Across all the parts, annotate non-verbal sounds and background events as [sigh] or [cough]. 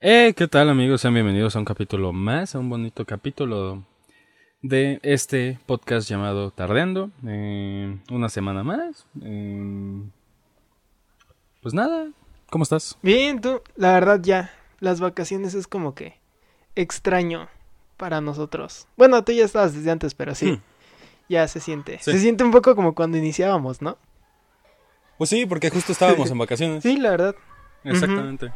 Eh, ¿qué tal amigos? Sean bienvenidos a un capítulo más, a un bonito capítulo de este podcast llamado Tardeando. Eh, una semana más. Eh, pues nada, ¿cómo estás? Bien, tú, la verdad ya, las vacaciones es como que extraño para nosotros. Bueno, tú ya estabas desde antes, pero sí, Hmm. ya se siente. Sí. Se siente un poco como cuando iniciábamos, ¿no? Pues sí, porque justo estábamos en vacaciones. Sí, la verdad. Exactamente.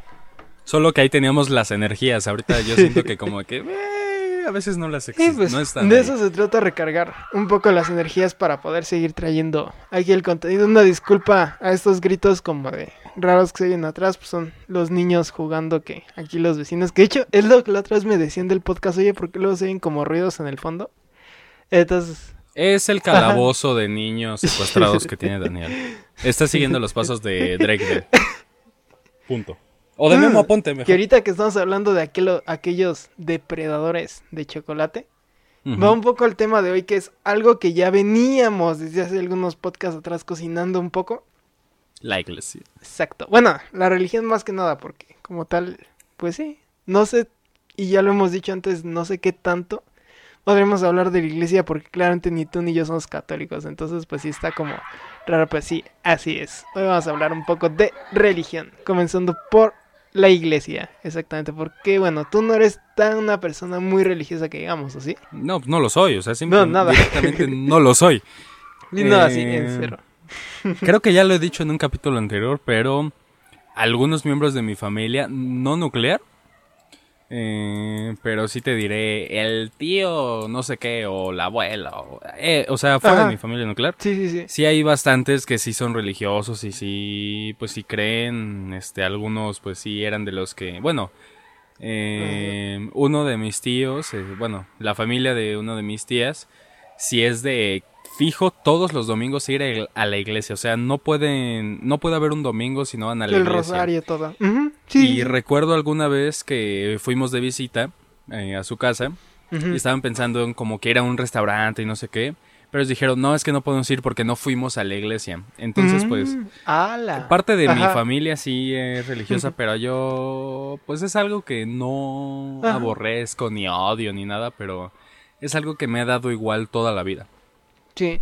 Solo que ahí teníamos las energías. Ahorita yo siento que como que eh, a veces no las Sí, existen. pues no están de ahí. eso se trata recargar un poco las energías para poder seguir trayendo aquí el contenido. Una disculpa a estos gritos como de raros que se oyen atrás, pues son los niños jugando que aquí los vecinos, que de hecho es lo que la otra vez me decían del podcast, oye, ¿por qué luego se oyen como ruidos en el fondo? Entonces, Es el calabozo de niños secuestrados que tiene Daniel. Está siguiendo los pasos de Drake. Bell. Punto. O de Memo Aponte, mejor. que ahorita que estamos hablando de aquel- aquellos depredadores de chocolate, va un poco al tema de hoy, que es algo que ya veníamos desde hace algunos podcasts atrás cocinando un poco. La iglesia. Exacto. Bueno, la religión más que nada, porque como tal, pues sí, no sé, y ya lo hemos dicho antes, no sé qué tanto podremos hablar de la iglesia, porque claramente ni tú ni yo somos católicos, entonces pues sí está como raro, pues sí, así es. Hoy vamos a hablar un poco de religión, comenzando por la iglesia, exactamente, porque bueno, tú no eres tan una persona muy religiosa que digamos, ¿o sí? No, no lo soy. O sea, simple- No, nada. directamente no lo soy. [laughs] Ni nada así, Eh, en cero. [laughs] Creo que ya lo he dicho en un capítulo anterior, pero algunos miembros de mi familia, no nuclear, eh, pero sí te diré el tío no sé qué o la abuela, o, eh, o sea, fuera Ajá. de mi familia nuclear. Sí, sí, sí. Sí hay bastantes que sí son religiosos y sí, pues sí creen, este, algunos pues sí eran de los que, bueno, eh, uno de mis tíos, eh, bueno, la familia de uno de mis tías, sí es de fijo todos los domingos ir a- a la iglesia, o sea, no pueden, no puede haber un domingo si no van a la El iglesia. rosario, todo. Sí. Y recuerdo alguna vez que fuimos de visita eh, a su casa y estaban pensando en como que era un restaurante y no sé qué. Pero dijeron, no, es que no podemos ir porque no fuimos a la iglesia. Entonces, pues, Mm, ala. parte de mi familia sí es religiosa, pero yo, pues es algo que no Ajá. aborrezco, ni odio, ni nada, pero es algo que me ha dado igual toda la vida. Sí.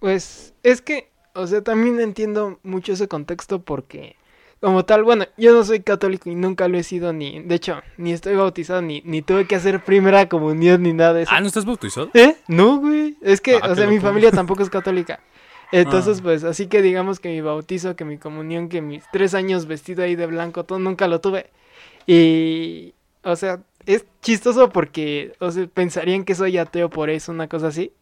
Pues es que, o sea, también entiendo mucho ese contexto porque, como tal, bueno, yo no soy católico y nunca lo he sido ni, de hecho, ni estoy bautizado, ni, ni tuve que hacer primera comunión ni nada de eso. Ah, ¿no estás bautizado? ¿Eh? No, güey. Es que, Ah, o sea, mi familia tampoco es católica. [laughs] Entonces, Ah. pues, así que digamos que mi bautizo, que mi comunión, que mis tres años vestido ahí de blanco, todo nunca lo tuve. Y, o sea, es chistoso porque, o sea, pensarían que soy ateo por eso, una cosa así.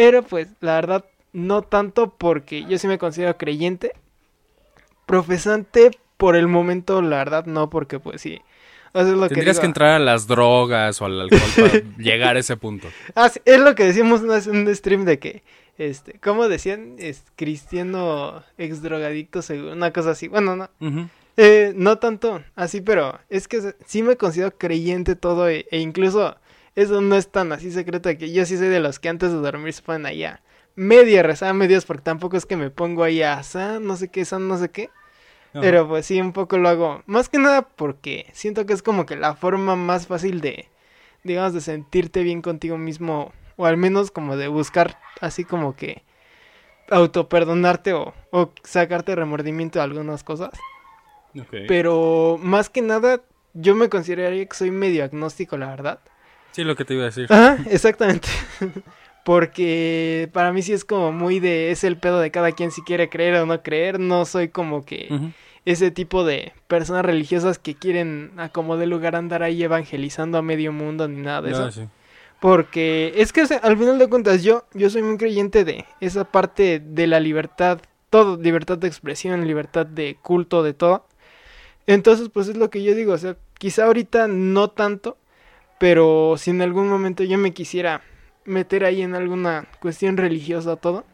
Pero, pues, la verdad, no tanto porque yo sí me considero creyente. Profesante, por el momento, la verdad, no, porque, pues, sí. O sea, es lo que Tendrías que entrar a las drogas o al alcohol para [laughs] llegar a ese punto. Ah, sí, es lo que vez en un stream de que, este, ¿cómo decían? Es cristiano ex drogadicto, una cosa así. Bueno, no, eh, no tanto así, pero es que sí me considero creyente todo e, e incluso eso no es tan así secreto que yo sí soy de los que antes de dormir se ponen ahí a media rezar medios porque tampoco es que me pongo ahí a san, no sé qué, san, no sé qué. Ajá. Pero pues sí, un poco lo hago. Más que nada porque siento que es como que la forma más fácil de, digamos, de sentirte bien contigo mismo. O al menos como de buscar así como que autoperdonarte o, o sacarte remordimiento de algunas cosas. Pero más que nada, yo me consideraría que soy medio agnóstico, la verdad. Sí, lo que te iba a decir. Ajá, exactamente. [laughs] Porque para mí sí es como muy de, es el pedo de cada quien si quiere creer o no creer. No soy como que ese tipo de personas religiosas que quieren a como de lugar andar ahí evangelizando a medio mundo ni nada de eso. Ah, sí. Porque es que o sea, al final de cuentas yo, yo soy muy creyente de esa parte de la libertad, todo, libertad de expresión, libertad de culto, de todo. Entonces pues es lo que yo digo, o sea, quizá ahorita no tanto, pero si en algún momento yo me quisiera meter ahí en alguna cuestión religiosa o todo,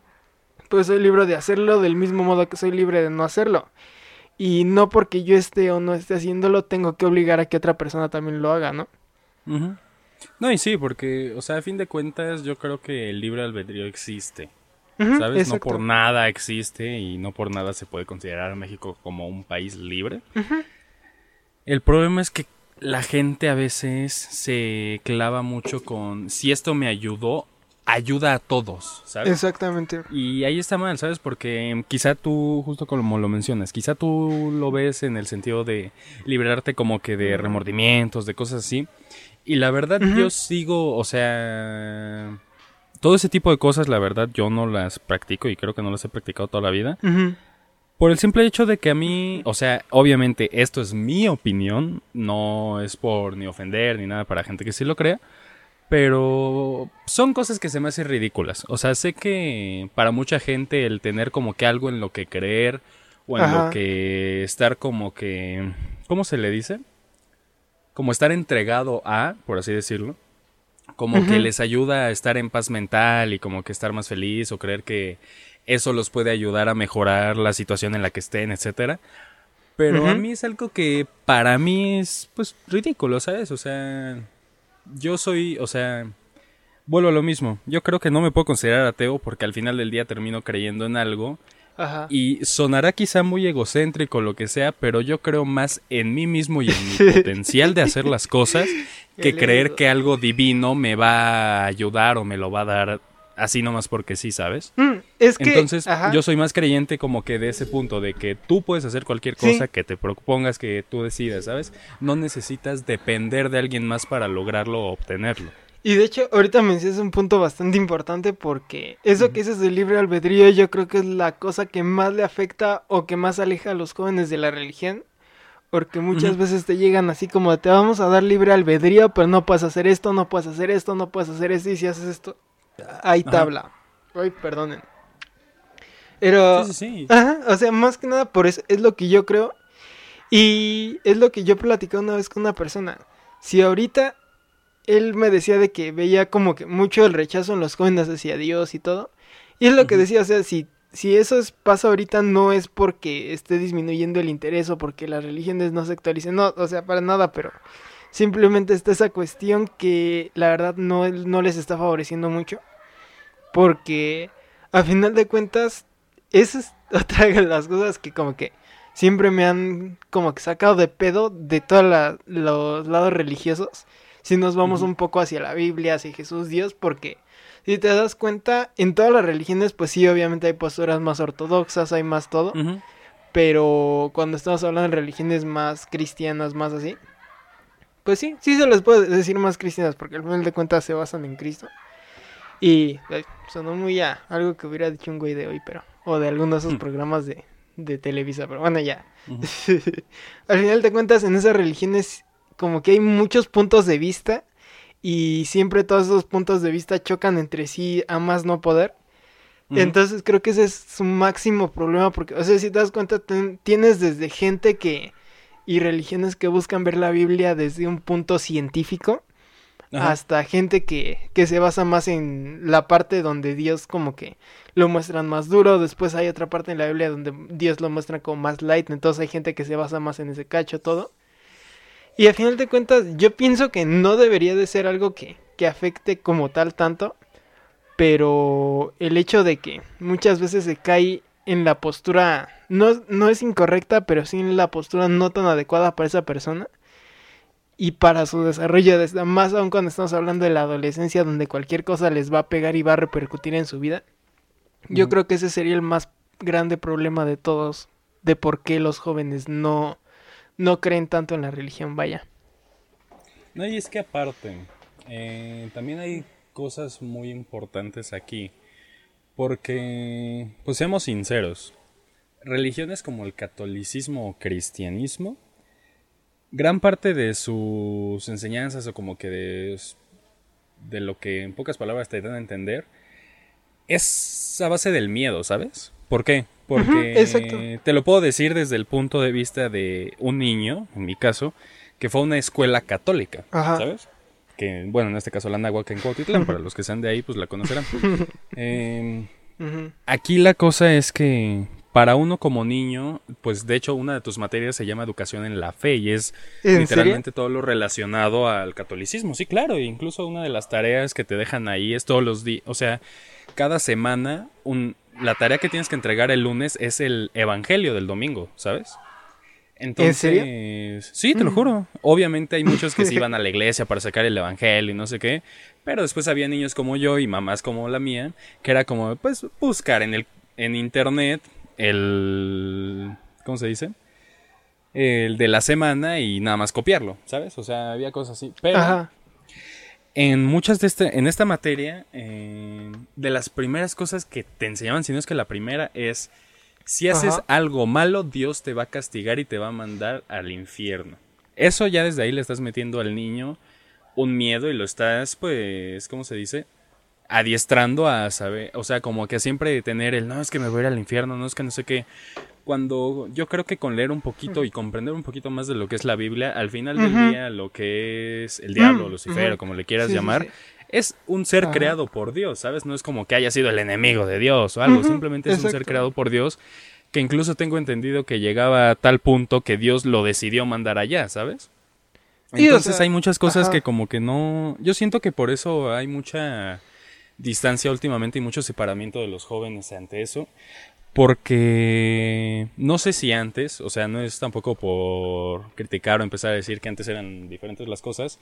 pues soy libre de hacerlo del mismo modo que soy libre de no hacerlo. Y no porque yo esté o no esté haciéndolo, tengo que obligar a que otra persona también lo haga, ¿no? No, y sí, porque, o sea, a fin de cuentas, yo creo que el libre albedrío existe. ¿Sabes? exacto. No por nada existe y no por nada se puede considerar a México como un país libre. El problema es que la gente a veces se clava mucho con si esto me ayudó, ayuda a todos, ¿sabes? Exactamente. Y ahí está mal, ¿sabes? Porque quizá tú, justo como lo mencionas, quizá tú lo ves en el sentido de liberarte como que de remordimientos, de cosas así. Y la verdad yo sigo, o sea, todo ese tipo de cosas, la verdad yo no las practico y creo que no las he practicado toda la vida. Por el simple hecho de que a mí, o sea, obviamente esto es mi opinión, no es por ni ofender ni nada para gente que sí lo crea, pero son cosas que se me hacen ridículas. O sea, sé que para mucha gente el tener como que algo en lo que creer o en lo que estar como que, ¿cómo se le dice? Como estar entregado a, por así decirlo, como que les ayuda a estar en paz mental y como que estar más feliz o creer que eso los puede ayudar a mejorar la situación en la que estén, etcétera. Pero a mí es algo que para mí es pues ridículo, ¿sabes? O sea, yo soy, o sea, vuelvo a lo mismo. Yo creo que no me puedo considerar ateo porque al final del día termino creyendo en algo. Ajá. Y sonará quizá muy egocéntrico lo que sea, pero yo creo más en mí mismo y en mi [laughs] potencial de hacer las cosas que creer que algo divino me va a ayudar o me lo va a dar así nomás porque sí, ¿sabes? Mm, es que, Entonces, yo soy más creyente como que de ese punto, de que tú puedes hacer cualquier cosa que te propongas, que tú decidas, ¿sabes? No necesitas depender de alguien más para lograrlo o obtenerlo. Y de hecho, ahorita mencionas un punto bastante importante porque eso que dices del libre albedrío yo creo que es la cosa que más le afecta o que más aleja a los jóvenes de la religión. Porque muchas veces te llegan así como te vamos a dar libre albedrío, pero no puedes hacer esto, no puedes hacer esto, no puedes hacer esto, y si haces esto, hay tabla. Ay, perdonen. Pero, sí, sí, Ajá, o sea, más que nada por eso es lo que yo creo. Y es lo que yo platicé una vez con una persona. Si ahorita él me decía de que veía como que mucho el rechazo en los jóvenes hacia Dios y todo. Y es lo que decía, o sea, si, si eso es, pasa ahorita no es porque esté disminuyendo el interés o porque las religiones no se actualicen, no, o sea, para nada, pero Simplemente está esa cuestión que la verdad no, no les está favoreciendo mucho. Porque a final de cuentas, esa es [laughs] otra de las cosas que como que siempre me han como que sacado de pedo de todos los lados religiosos. Si nos vamos un poco hacia la Biblia, hacia Jesús, Dios, porque si te das cuenta, en todas las religiones, pues sí, obviamente hay posturas más ortodoxas, hay más todo. Pero cuando estamos hablando de religiones más cristianas, más así, pues sí, sí se les puede decir más cristianas, porque al final de cuentas se basan en Cristo. Y sonó muy ya algo que hubiera dicho un güey de hoy, pero. O de alguno de esos hmm. programas de, de Televisa, pero bueno, ya. [laughs] al final de cuentas, en esas religiones, como que hay muchos puntos de vista. Y siempre todos esos puntos de vista chocan entre sí a más no poder. Entonces creo que ese es su máximo problema, porque, o sea, si te das cuenta, tienes desde gente que y religiones que buscan ver la Biblia desde un punto científico hasta gente que, que se basa más en la parte donde Dios como que lo muestran más duro, después hay otra parte en la Biblia donde Dios lo muestra como más light, entonces hay gente que se basa más en ese cacho todo. Y al final de cuentas yo pienso que no debería de ser algo que, que afecte como tal tanto, pero el hecho de que muchas veces se cae en la postura, no, no es incorrecta, pero sí en la postura no tan adecuada para esa persona y para su desarrollo, más aún cuando estamos hablando de la adolescencia, donde cualquier cosa les va a pegar y va a repercutir en su vida. Yo creo que ese sería el más grande problema de todos, de por qué los jóvenes no, no creen tanto en la religión, vaya. No, y es que aparte, eh, también hay cosas muy importantes aquí. Porque, pues seamos sinceros, religiones como el catolicismo o cristianismo, gran parte de sus enseñanzas o como que de, de lo que en pocas palabras te dan a entender, es a base del miedo, ¿sabes? ¿Por qué? Porque te lo puedo decir desde el punto de vista de un niño, en mi caso, que fue a una escuela católica, ¿sabes? que bueno, en este caso la Nahuac en Cuautitlán, para los que sean de ahí, pues la conocerán. [laughs] Em, aquí la cosa es que para uno como niño, pues de hecho una de tus materias se llama educación en la fe y es literalmente todo lo relacionado al catolicismo. Sí, claro, incluso una de las tareas que te dejan ahí es todos los días, o sea, cada semana un, la tarea que tienes que entregar el lunes es el evangelio del domingo, ¿sabes? Entonces, serio? sí, te lo Mm. juro. Obviamente hay muchos que se iban [laughs] a la iglesia para sacar el evangelio y no sé qué, pero después había niños como yo y mamás como la mía, que era como, pues, buscar en el en internet el ¿cómo se dice? El de la semana y nada más copiarlo, ¿sabes? O sea, había cosas así. Pero Ajá. En muchas de este, en esta materia, eh, de las primeras cosas que te enseñaban, si no es que la primera es si haces Ajá. algo malo, Dios te va a castigar y te va a mandar al infierno. Eso ya desde ahí le estás metiendo al niño un miedo y lo estás, pues, ¿cómo se dice? Adiestrando a saber, o sea, como que siempre tener el, no, es que me voy a ir al infierno, no es que no sé qué. Cuando yo creo que con leer un poquito y comprender un poquito más de lo que es la Biblia, al final del día lo que es el diablo, Mm, Lucifer, o como le quieras Sí, llamar, sí. es un ser Ajá. creado por Dios, ¿sabes? No es como que haya sido el enemigo de Dios o algo, simplemente es un ser creado por Dios que incluso tengo entendido que llegaba a tal punto que Dios lo decidió mandar allá, ¿sabes? O Entonces sea, hay muchas cosas ajá. que como que no... Yo siento que por eso hay mucha distancia últimamente y mucho separamiento de los jóvenes ante eso. Porque no sé si antes, o sea, no es tampoco por criticar o empezar a decir que antes eran diferentes las cosas,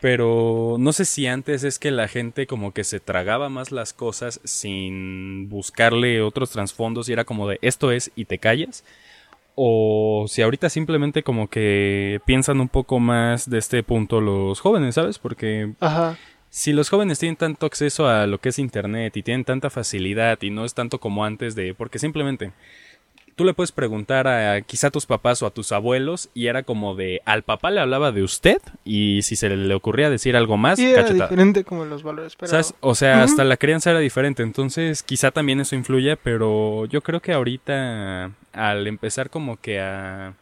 pero no sé si antes es que la gente como que se tragaba más las cosas sin buscarle otros trasfondos y era como de esto es y te callas. O si ahorita simplemente como que piensan un poco más de este punto los jóvenes, ¿sabes? Porque Ajá. Si los jóvenes tienen tanto acceso a lo que es internet y tienen tanta facilidad y no es tanto como antes de porque simplemente tú le puedes preguntar a quizá a tus papás o a tus abuelos y era como de al papá le hablaba de usted y si se le ocurría decir algo más Sí, era cachetada. diferente como los valores, pero... ¿Sabes? O sea, hasta la crianza era diferente, entonces quizá también eso influye, pero yo creo que ahorita al empezar como que a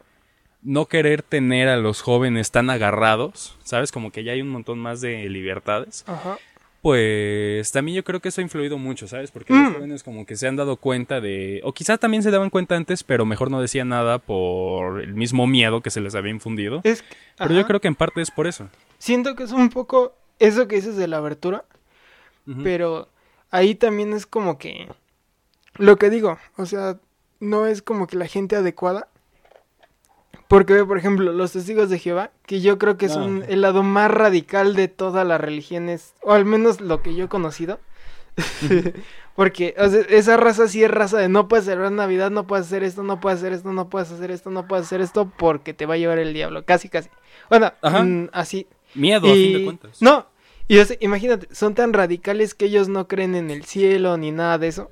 no querer tener a los jóvenes tan agarrados, ¿sabes? Como que ya hay un montón más de libertades, Ajá. pues también yo creo que eso ha influido mucho, ¿sabes? Porque los Mm. jóvenes como que se han dado cuenta de, o quizá también se daban cuenta antes, pero mejor no decían nada por el mismo miedo que se les había infundido. Es que- Pero yo creo que en parte es por eso. Siento que es un poco eso que dices de la abertura, pero ahí también es como que... Lo que digo, o sea, no es como que la gente adecuada. Porque, por ejemplo, los testigos de Jehová, que yo creo que son Ah. el lado más radical de todas las religiones, o al menos lo que yo he conocido. [laughs] Porque o sea, esa raza sí es raza de no puedes celebrar Navidad, no puedes hacer esto, no puedes hacer esto, no puedes hacer esto, no puedes hacer esto, porque te va a llevar el diablo, casi, casi. Bueno, mm, así. Miedo, a fin de cuentas. No, y o sea, imagínate, son tan radicales que ellos no creen en el cielo ni nada de eso.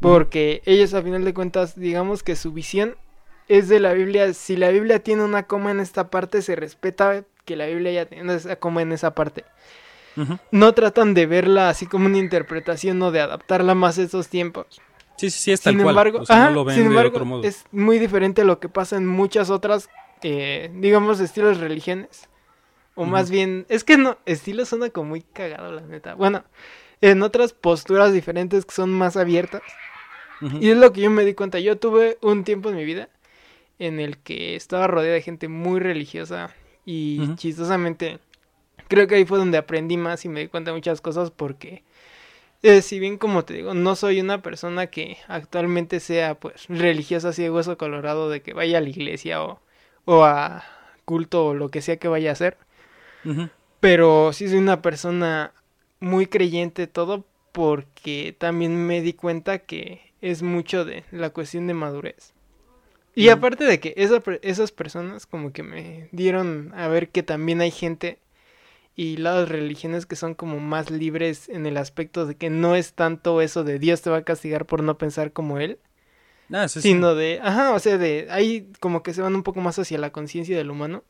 Porque ellos a final de cuentas, digamos que su visión es de la Biblia. Si la Biblia tiene una coma en esta parte, se respeta que la Biblia ya tiene esa coma en esa parte. No tratan de verla así como una interpretación o de adaptarla más a estos tiempos. Sí, sí, sí, es tal Sin cual. embargo, O sea, ajá, no lo ven sin de embargo, otro modo. es muy diferente a lo que pasa en muchas otras, eh, digamos, estilos religiones. O más bien, es que no, estilo suena como muy cagado, la neta. Bueno, en otras posturas diferentes que son más abiertas. Y es lo que yo me di cuenta. Yo tuve un tiempo en mi vida en el que estaba rodeada de gente muy religiosa y chistosamente creo que ahí fue donde aprendí más y me di cuenta de muchas cosas porque eh, si bien como te digo, no soy una persona que actualmente sea pues religiosa así de hueso colorado de que vaya a la iglesia o, o a culto o lo que sea que vaya a hacer. Pero sí soy una persona muy creyente todo porque también me di cuenta que es mucho de la cuestión de madurez. Y aparte de que esa esas personas como que me dieron a ver que también hay gente y las religiones que son como más libres en el aspecto de que no es tanto eso de Dios te va a castigar por no pensar como él, sí, sí. sino de, ajá, o sea, de ahí como que se van un poco más hacia la conciencia del humano.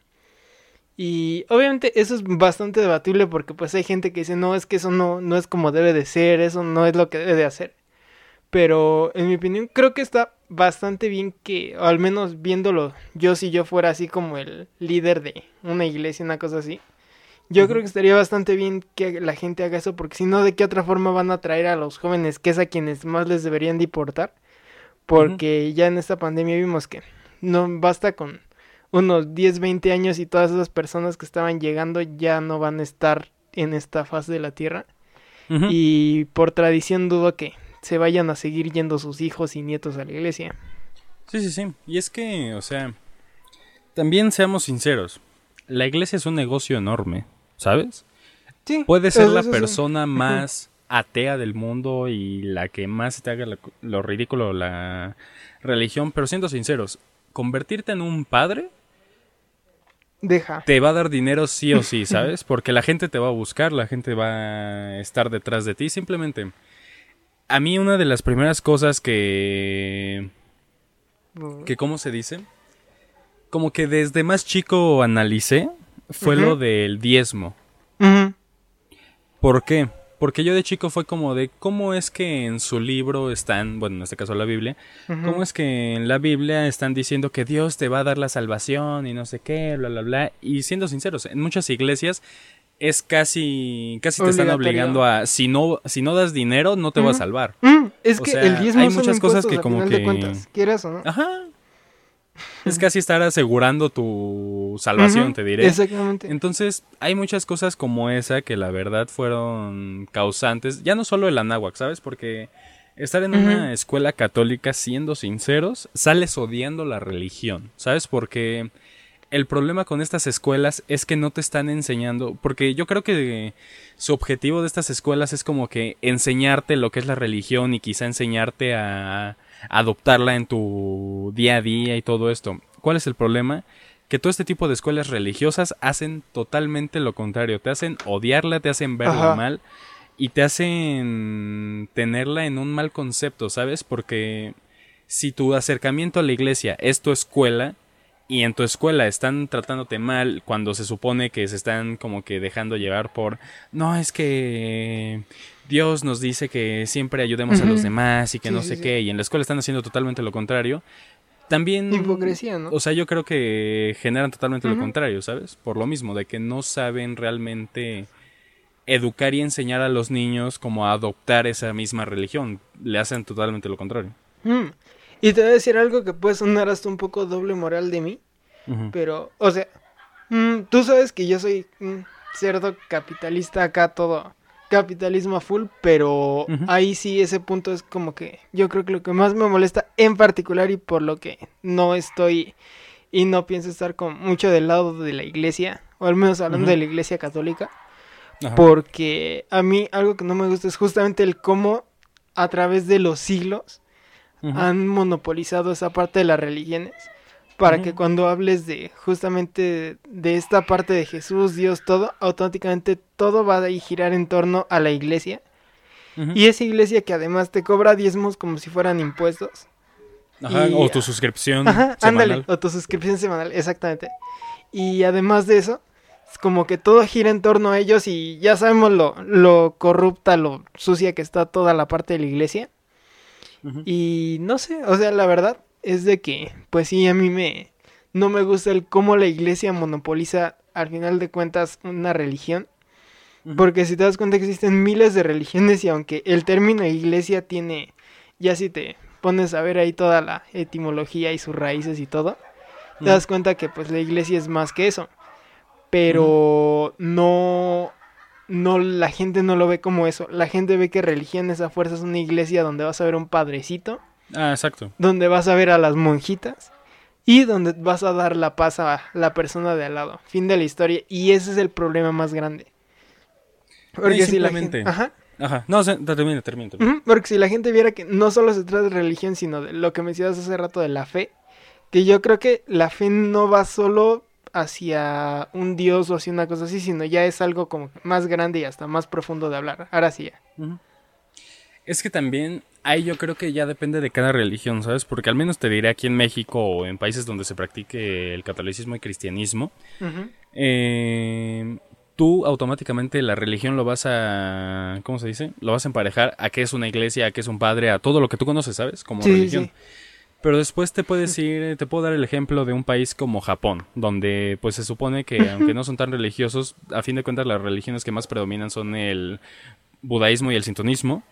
Y obviamente eso es bastante debatible porque pues hay gente que dice, no, es que eso no, no es como debe de ser, eso no es lo que debe de hacer. Pero en mi opinión creo que está bastante bien que, o al menos viéndolo, yo si yo fuera así como el líder de una iglesia, una cosa así, yo creo que estaría bastante bien que la gente haga eso porque si no, ¿de qué otra forma van a atraer a los jóvenes, que es a quienes más les deberían de importar? Porque ya en esta pandemia vimos que no basta con unos 10, 20 años y todas esas personas que estaban llegando ya no van a estar en esta faz de la Tierra. Y por tradición dudo que se vayan a seguir yendo sus hijos y nietos a la iglesia. Sí, sí, sí. Y es que, o sea, también seamos sinceros, la iglesia es un negocio enorme, ¿sabes? Sí. Puede ser eso- la eso sí. persona más atea del mundo y la que más te haga lo, lo ridículo la religión, pero siendo sinceros, convertirte en un padre Deja. te va a dar dinero sí o sí, [laughs] ¿sabes? Porque la gente te va a buscar, la gente va a estar detrás de ti, simplemente. A mí una de las primeras cosas que que cómo se dice, como que desde más chico analicé fue lo del diezmo. ¿Por qué? Porque yo de chico fue como de cómo es que en su libro están, bueno, en este caso la Biblia, cómo es que en la Biblia están diciendo que Dios te va a dar la salvación y no sé qué, bla, bla, bla. Y siendo sinceros, en muchas iglesias es casi, casi te están obligando a, si no, si no das dinero, no te va a salvar. Es O que sea, el diezmo hay son muchas cosas que como que- cuentas, quieras o no. Ajá. Es casi estar asegurando tu salvación, te diré. Exactamente. Entonces, hay muchas cosas como esa que la verdad fueron causantes, ya no solo el anáhuac, ¿sabes? Porque estar en una escuela católica, siendo sinceros, sales odiando la religión, ¿sabes? Porque el problema con estas escuelas es que no te están enseñando, porque yo creo que su objetivo de estas escuelas es como que enseñarte lo que es la religión y quizá enseñarte a adoptarla en tu día a día y todo esto. ¿Cuál es el problema? Que todo este tipo de escuelas religiosas hacen totalmente lo contrario, te hacen odiarla, te hacen verla Ajá. mal y te hacen tenerla en un mal concepto, ¿sabes? Porque si tu acercamiento a la iglesia es tu escuela y en tu escuela están tratándote mal cuando se supone que se están como que dejando llevar por no es que Dios nos dice que siempre ayudemos a los demás y que Sí, no sé sí. qué y en la escuela están haciendo totalmente lo contrario también Hipocresía, ¿no? o sea yo creo que generan totalmente lo contrario sabes por lo mismo de que no saben realmente educar y enseñar a los niños como a adoptar esa misma religión le hacen totalmente lo contrario Mm. Y te voy a decir algo que puede sonar hasta un poco doble moral de mí, pero, o sea, mm, tú sabes que yo soy un cerdo capitalista acá, todo capitalismo a full, pero ahí sí ese punto es como que yo creo que lo que más me molesta en particular y por lo que no estoy y no pienso estar con mucho del lado de la iglesia, o al menos hablando de la iglesia católica, Ajá. porque a mí algo que no me gusta es justamente el cómo a través de los siglos Ujú. han monopolizado esa parte de las religiones para Ujú. que cuando hables de justamente de esta parte de Jesús, Dios, todo, automáticamente todo va a girar en torno a la iglesia. Ujú. Y esa iglesia que además te cobra diezmos como si fueran impuestos. Ajá, y- o tu suscripción Ajá, ándale, semanal. o tu suscripción semanal, exactamente. Y además de eso, es como que todo gira en torno a ellos y ya sabemos lo, lo corrupta, lo sucia que está toda la parte de la iglesia. Y no sé, o sea, la verdad es de que, pues sí, a mí me, no me gusta el cómo la iglesia monopoliza al final de cuentas una religión. Porque si te das cuenta existen miles de religiones y aunque el término iglesia tiene, ya si te pones a ver ahí toda la etimología y sus raíces y todo, te das cuenta que pues la iglesia es más que eso. Pero no, no, la gente no lo ve como eso. La gente ve que religión es a fuerza es una iglesia donde vas a ver un padrecito, Ah, exacto. donde vas a ver a las monjitas y donde vas a dar la paz a la persona de al lado. Fin de la historia. Y ese es el problema más grande. Porque si la gente... Ajá. Ajá. No, se- termina, termina. Porque si la gente viera que no solo se trata de religión, sino de lo que mencionas hace rato de la fe, que yo creo que la fe no va solo hacia un dios o hacia una cosa así, sino ya es algo como más grande y hasta más profundo de hablar. Ahora sí ya. Es que también ahí yo creo que ya depende de cada religión, ¿sabes? Porque al menos te diré aquí en México o en países donde se practique el catolicismo y cristianismo, eh, tú automáticamente la religión lo vas a, ¿cómo se dice? Lo vas a emparejar a qué es una iglesia, a qué es un padre, a todo lo que tú conoces, ¿sabes? Como sí, religión. sí. Pero después te puedes ir, te puedo dar el ejemplo de un país como Japón, donde pues se supone que aunque no son tan religiosos, a fin de cuentas las religiones que más predominan son el budaísmo y el sintonismo.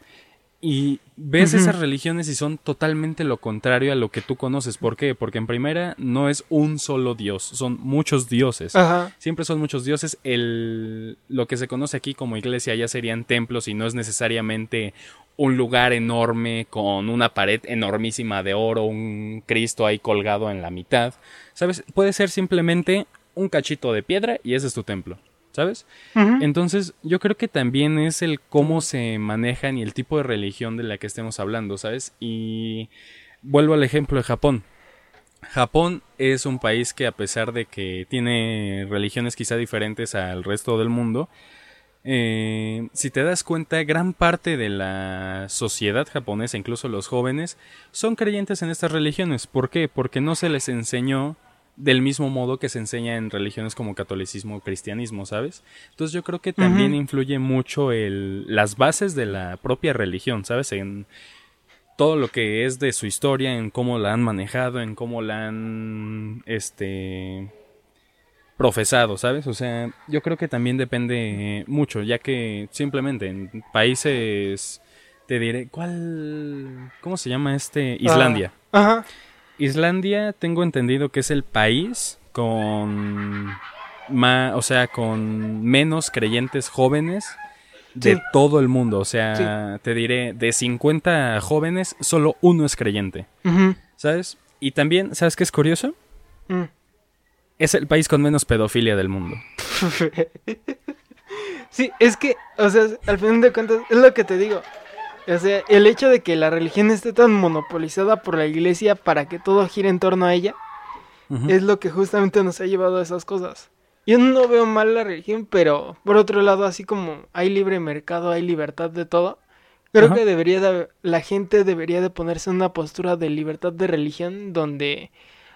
Y ves esas religiones y son totalmente lo contrario a lo que tú conoces. ¿Por qué? Porque en primera no es un solo dios, son muchos dioses. Siempre son muchos dioses. El, lo que se conoce aquí como iglesia ya serían templos y no es necesariamente un lugar enorme con una pared enormísima de oro, un Cristo ahí colgado en la mitad. ¿Sabes? Puede ser simplemente un cachito de piedra y ese es tu templo. ¿Sabes? Entonces, yo creo que también es el cómo se manejan y el tipo de religión de la que estemos hablando, ¿sabes? Y vuelvo al ejemplo de Japón. Japón es un país que a pesar de que tiene religiones quizá diferentes al resto del mundo, eh, si te das cuenta, gran parte de la sociedad japonesa, incluso los jóvenes, son creyentes en estas religiones. ¿Por qué? Porque no se les enseñó del mismo modo que se enseña en religiones como catolicismo o cristianismo, ¿sabes? Entonces yo creo que también influye mucho el, las bases de la propia religión, ¿sabes? En todo lo que es de su historia, en cómo la han manejado, en cómo la han, este, profesado, ¿sabes? O sea, yo creo que también depende mucho, ya que simplemente en países, te diré, ¿cuál, cómo se llama este? Islandia. Ah, ajá. Islandia tengo entendido que es el país con más, o sea, con menos creyentes jóvenes de todo el mundo. O sea, te diré, de 50 jóvenes, solo uno es creyente. ¿Sabes? Y también, ¿sabes qué es curioso? Mm. Es el país con menos pedofilia del mundo. [laughs] sí, es que, o sea, al final de cuentas, es lo que te digo. O sea, el hecho de que la religión esté tan monopolizada por la iglesia para que todo gire en torno a ella, es lo que justamente nos ha llevado a esas cosas. Yo no veo mal la religión, pero por otro lado, así como hay libre mercado, hay libertad de todo, creo que debería de, la gente debería de ponerse en una postura de libertad de religión donde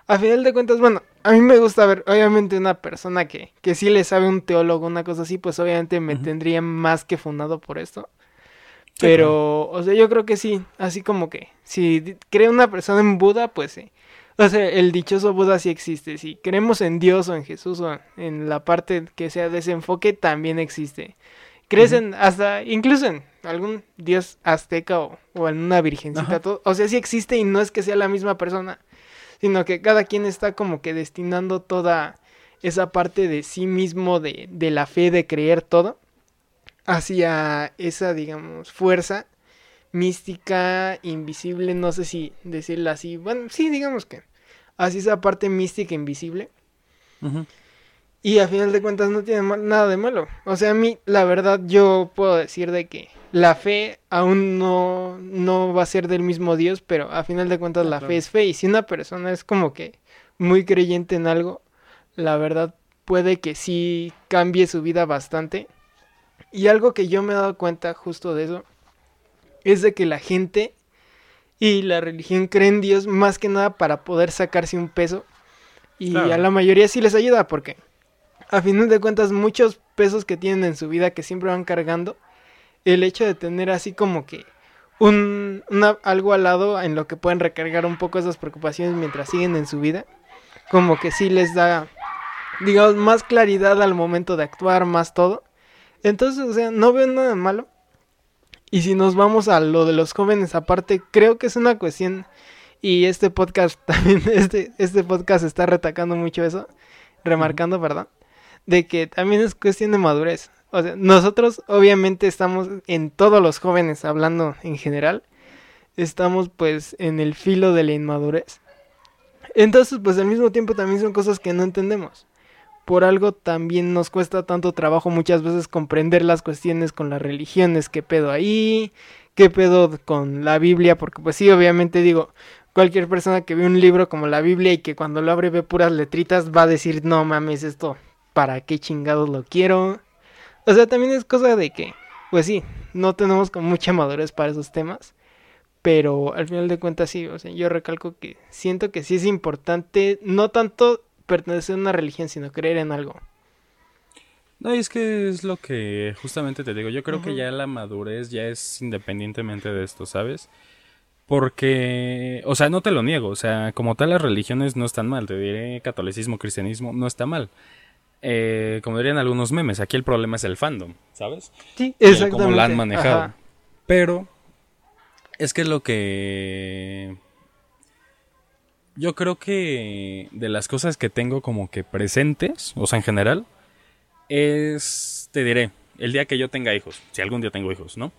a final de cuentas, bueno, a mí me gusta ver, obviamente una persona que, que sí le sabe un teólogo, una cosa así, pues obviamente me tendría más que fundado por esto. Pero, o sea, yo creo que sí, así como que si cree una persona en Buda, pues sí. O sea, el dichoso Buda sí existe. Si creemos en Dios o en Jesús o en la parte que sea desenfoque, también existe. Crees en, hasta, incluso en algún dios azteca o, en una virgencita, todo. O sea, sí existe y no es que sea la misma persona, sino que cada quien está como que destinando toda esa parte de sí mismo, de, de la fe, de creer todo hacia esa, digamos, fuerza mística, invisible, no sé si decirlo así, bueno, sí, digamos que, así esa parte mística, invisible. Y a final de cuentas no tiene nada de malo. O sea, a mí, la verdad, yo puedo decir de que la fe aún no, no va a ser del mismo Dios, pero a final de cuentas la fe es fe. Y si una persona es como que muy creyente en algo, la verdad puede que sí cambie su vida bastante. Y algo que yo me he dado cuenta justo de eso es de que la gente y la religión creen en Dios más que nada para poder sacarse un peso. Y a la mayoría sí les ayuda porque a final de cuentas muchos pesos que tienen en su vida que siempre van cargando, el hecho de tener así como que un algo al lado en lo que pueden recargar un poco esas preocupaciones mientras siguen en su vida, como que sí les da digamos más claridad al momento de actuar, más todo. Entonces, o sea, no veo nada malo. Y si nos vamos a lo de los jóvenes aparte, creo que es una cuestión y este podcast [laughs] también este este podcast está retacando mucho eso, remarcando, ¿verdad? De que también es cuestión de madurez. O sea, nosotros obviamente estamos en todos los jóvenes hablando en general, estamos pues en el filo de la inmadurez. Entonces, pues al mismo tiempo también son cosas que no entendemos por algo también nos cuesta tanto trabajo muchas veces comprender las cuestiones con las religiones, qué pedo ahí, qué pedo con la Biblia, porque pues sí, obviamente digo, cualquier persona que ve un libro como la Biblia y que cuando lo abre ve puras letritas va a decir, no mames, esto, ¿para qué chingados lo quiero? O sea, también es cosa de que, pues sí, no tenemos con mucha madurez para esos temas. Pero al final de cuentas sí, o sea, yo recalco que siento que sí es importante, no tanto pertenecer a una religión, sino creer en algo. No, y es que es lo que justamente te digo. Yo creo que ya la madurez ya es independientemente de esto, ¿sabes? Porque, o sea, no te lo niego. O sea, como tal, las religiones no están mal. Te diré catolicismo, cristianismo, no está mal. Eh, como dirían algunos memes, aquí el problema es el fandom, ¿sabes? Sí, exactamente. cómo la han manejado. Pero Es que es lo que... Yo creo que de las cosas que tengo como que presentes, o sea, en general, es, te diré, el día que yo tenga hijos, si algún día tengo hijos, ¿no?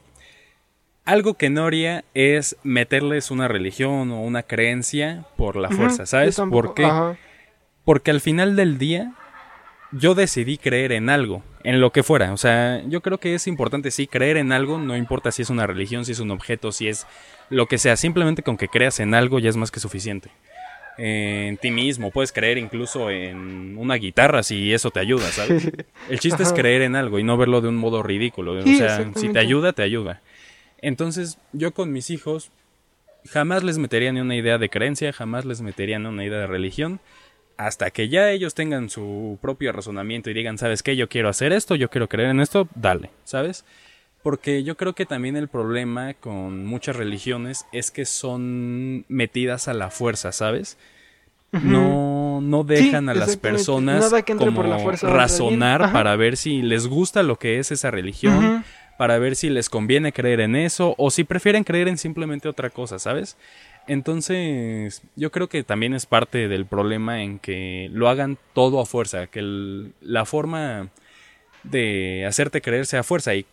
Algo que no haría es meterles una religión o una creencia por la fuerza, ¿sabes? ¿Por qué? Porque al final del día yo decidí creer en algo, en lo que fuera. O sea, yo creo que es importante sí creer en algo, no importa si es una religión, si es un objeto, si es lo que sea, simplemente con que creas en algo ya es más que suficiente. En ti mismo, puedes creer incluso en una guitarra si eso te ayuda, ¿sabes? [laughs] El chiste es creer en algo y no verlo de un modo ridículo. o sea, si te ayuda, te ayuda. Entonces, yo con mis hijos jamás les metería ni una idea de creencia, jamás les metería ni una idea de religión, hasta que ya ellos tengan su propio razonamiento y digan, ¿sabes qué? Yo quiero hacer esto, yo quiero creer en esto, dale, ¿sabes? Porque yo creo que también el problema con muchas religiones es que son metidas a la fuerza, ¿sabes? No, no dejan a las personas como razonar para ver si les gusta lo que es esa religión, para ver si les conviene creer en eso o si prefieren creer en simplemente otra cosa, ¿sabes? Entonces, yo creo que también es parte del problema en que lo hagan todo a fuerza, que la forma de hacerte creer sea a fuerza. Y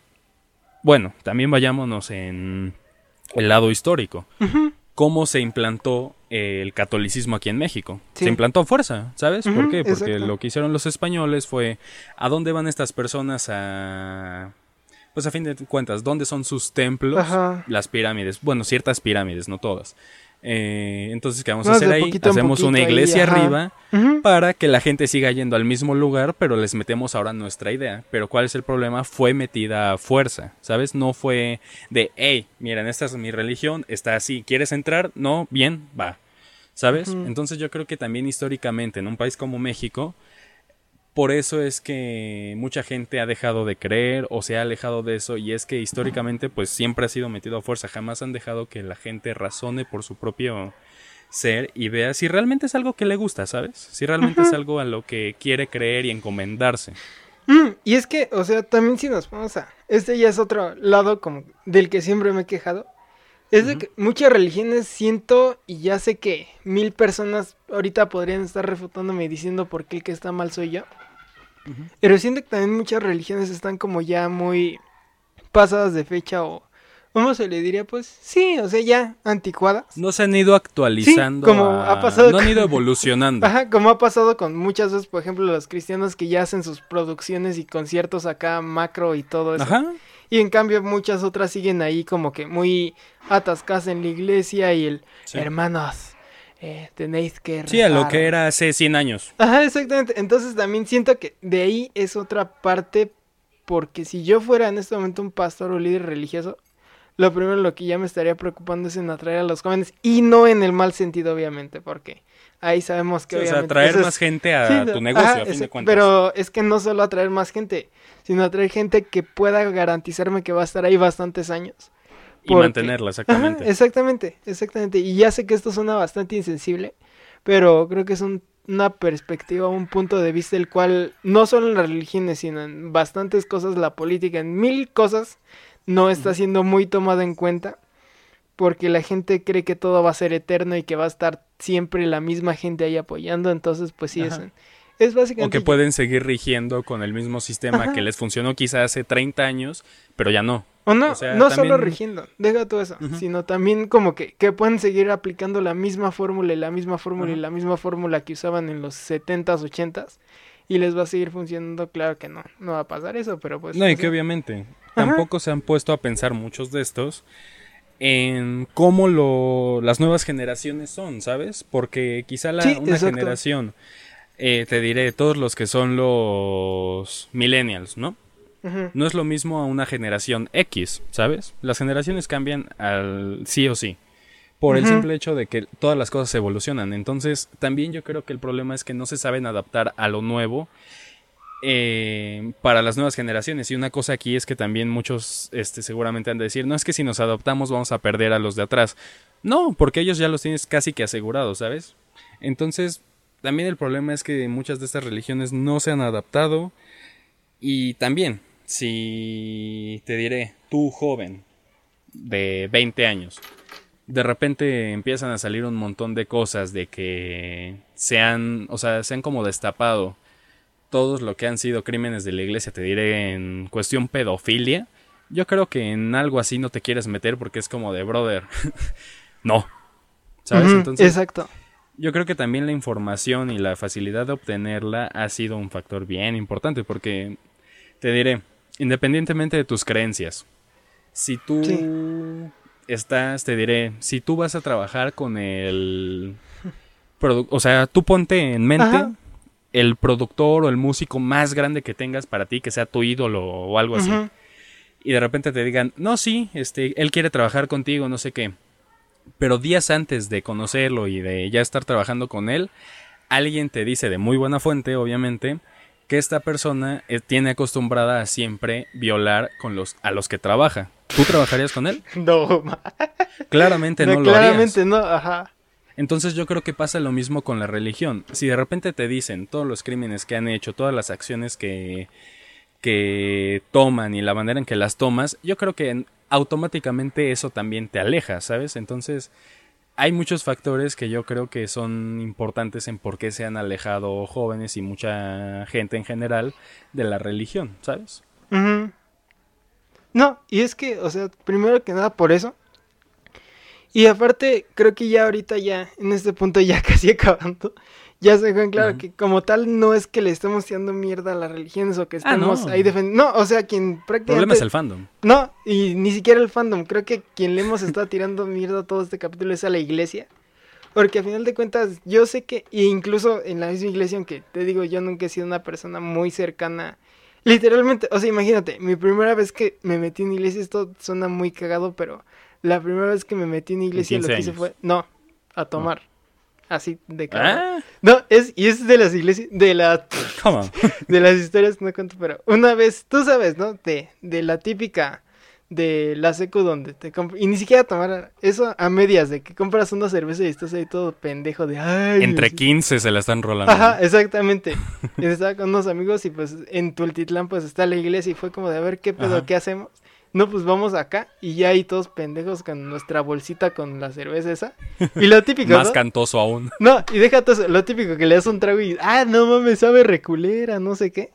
bueno, también vayámonos en el lado histórico. Cómo se implantó el catolicismo aquí en México. Se implantó a fuerza, ¿sabes? ¿Por qué? Porque lo que hicieron los españoles fue, ¿a dónde van estas personas a pues a fin de cuentas, ¿dónde son sus templos? Las pirámides. Bueno, ciertas pirámides, no todas. Eh, entonces, ¿qué vamos a hacer ahí? Hacemos una iglesia arriba para que la gente siga yendo al mismo lugar, pero les metemos ahora nuestra idea. Pero ¿cuál es el problema? Fue metida a fuerza, ¿sabes? No fue de, hey, miren, esta es mi religión, está así, ¿quieres entrar? No, bien, va. ¿Sabes? Entonces yo creo que también históricamente en un país como México, por eso es que mucha gente ha dejado de creer o se ha alejado de eso y es que históricamente pues siempre ha sido metido a fuerza, jamás han dejado que la gente razone por su propio ser y vea si realmente es algo que le gusta, ¿sabes? Si realmente es algo a lo que quiere creer y encomendarse. Mm, y es que, o sea, también si nos vamos a... Este ya es otro lado como del que siempre me he quejado. Es de que muchas religiones siento y ya sé que mil personas ahorita podrían estar refutándome y diciendo por qué el que está mal soy yo. Pero siento que también muchas religiones están como ya muy pasadas de fecha o... ¿Cómo se le diría? Pues sí, o sea, ya anticuadas. No se han ido actualizando. como ha pasado. No han ido evolucionando. [laughs] Ajá, como ha pasado con muchas veces, por ejemplo, los cristianos que ya hacen sus producciones y conciertos acá macro y todo eso. Ajá. Y en cambio muchas otras siguen ahí como que muy atascadas en la iglesia y el hermanos, eh, tenéis que... Sí, a lo que era hace 100 años. Ajá, exactamente. Entonces también siento que de ahí es otra parte porque si yo fuera en este momento un pastor o líder religioso, lo primero lo que ya me estaría preocupando es en atraer a los jóvenes y no en el mal sentido obviamente porque ahí sabemos que o sea atraer más gente a tu negocio a fin de cuentas. pero es que no solo atraer más gente sino atraer gente que pueda garantizarme que va a estar ahí bastantes años. Y mantenerla, exactamente. exactamente, exactamente. Y ya sé que esto suena bastante insensible, pero creo que es una perspectiva, un punto de vista el cual no solo en las religiones, sino en bastantes cosas, la política, en mil cosas, no está siendo muy tomada en cuenta. Porque la gente cree que todo va a ser eterno y que va a estar siempre la misma gente ahí apoyando. Entonces, pues sí, es, o que pueden seguir rigiendo con el mismo sistema que les funcionó quizá hace 30 años, pero ya no. O no, no solo rigiendo, deja todo eso, sino también como que, que pueden seguir aplicando la misma fórmula y la misma fórmula y la misma fórmula que usaban en los 70s, 80s y les va a seguir funcionando, claro que no, no va a pasar eso, pero pues... No, y que obviamente tampoco se han puesto a pensar muchos de estos en cómo lo, las nuevas generaciones son, ¿sabes? Porque quizá la, una generación eh, te diré, todos los que son los millennials, ¿no? No es lo mismo a una generación X, ¿sabes? Las generaciones cambian al sí o sí. Por el simple hecho de que todas las cosas evolucionan. Entonces, también yo creo que el problema es que no se saben adaptar a lo nuevo eh, para las nuevas generaciones. Y una cosa aquí es que también muchos este, seguramente han de decir, no es que si nos adaptamos vamos a perder a los de atrás. No, porque ellos ya los tienes casi que asegurados, ¿sabes? Entonces, también el problema es que muchas de estas religiones no se han adaptado. Y también, si te diré, tú joven, de 20 años. De repente empiezan a salir un montón de cosas de que sean, o sea, se han como destapado todos lo que han sido crímenes de la iglesia, te diré en cuestión pedofilia. Yo creo que en algo así no te quieres meter porque es como de brother. [laughs] no. ¿Sabes? Entonces, exacto. Yo creo que también la información y la facilidad de obtenerla ha sido un factor bien importante porque te diré, independientemente de tus creencias, si tú estás, te diré, si tú vas a trabajar con el... O sea, tú ponte en mente el productor o el músico más grande que tengas para ti, que sea tu ídolo o algo así. Y de repente te digan, no, sí, este, él quiere trabajar contigo, no sé qué. Pero días antes de conocerlo y de ya estar trabajando con él, alguien te dice de muy buena fuente, obviamente, que esta persona eh, tiene acostumbrada a siempre violar con los, a los que trabaja. ¿Tú trabajarías con él? [laughs] No, claramente no, lo Claramente no, ajá. Entonces yo creo que pasa lo mismo con la religión. Si de repente te dicen todos los crímenes que han hecho, todas las acciones que, que toman y la manera en que las tomas, yo creo que automáticamente eso también te aleja, ¿sabes? Entonces hay muchos factores que yo creo que son importantes en por qué se han alejado jóvenes y mucha gente en general de la religión, ¿sabes? No, y es que, o sea, primero que nada por eso. Y aparte, creo que ya ahorita ya, en este punto ya [laughs] casi acabando, ya se dejó en claro que como tal no es que le estemos tirando mierda a las religiones o que ah, estemos ahí defendiendo. No, o sea, quien prácticamente... El problema es el fandom. No, y ni siquiera el fandom. Creo que quien le hemos estado tirando mierda a todo este capítulo es a la iglesia. Porque a final de cuentas, yo sé que, e incluso en la misma iglesia, aunque te digo, yo nunca he sido una persona muy cercana. Literalmente, o sea, imagínate, mi primera vez que me metí en iglesia, esto suena muy cagado, pero la primera vez que me metí en iglesia lo que hice fue, no, a tomar así de cara. Ah. No, es, y es de las iglesias, de la... [laughs] [laughs] De las historias, no cuento, pero una vez, tú sabes, ¿no? De, de la típica de la seco donde te compras, y ni siquiera tomar eso a medias, de que compras una cerveza y estás ahí todo pendejo de... Ay, Entre 15 se la están rolando. Ajá, exactamente. [laughs] estaba con unos amigos y pues en Tultitlán pues está la iglesia y fue como de a ver qué pedo, qué hacemos no, pues vamos acá y ya hay todos pendejos con nuestra bolsita con la cerveza esa. Y lo típico, [laughs] Más cantoso aún. No, y déjate eso, lo típico que le das un trago y, ah, no mames, sabe reculera, no sé qué.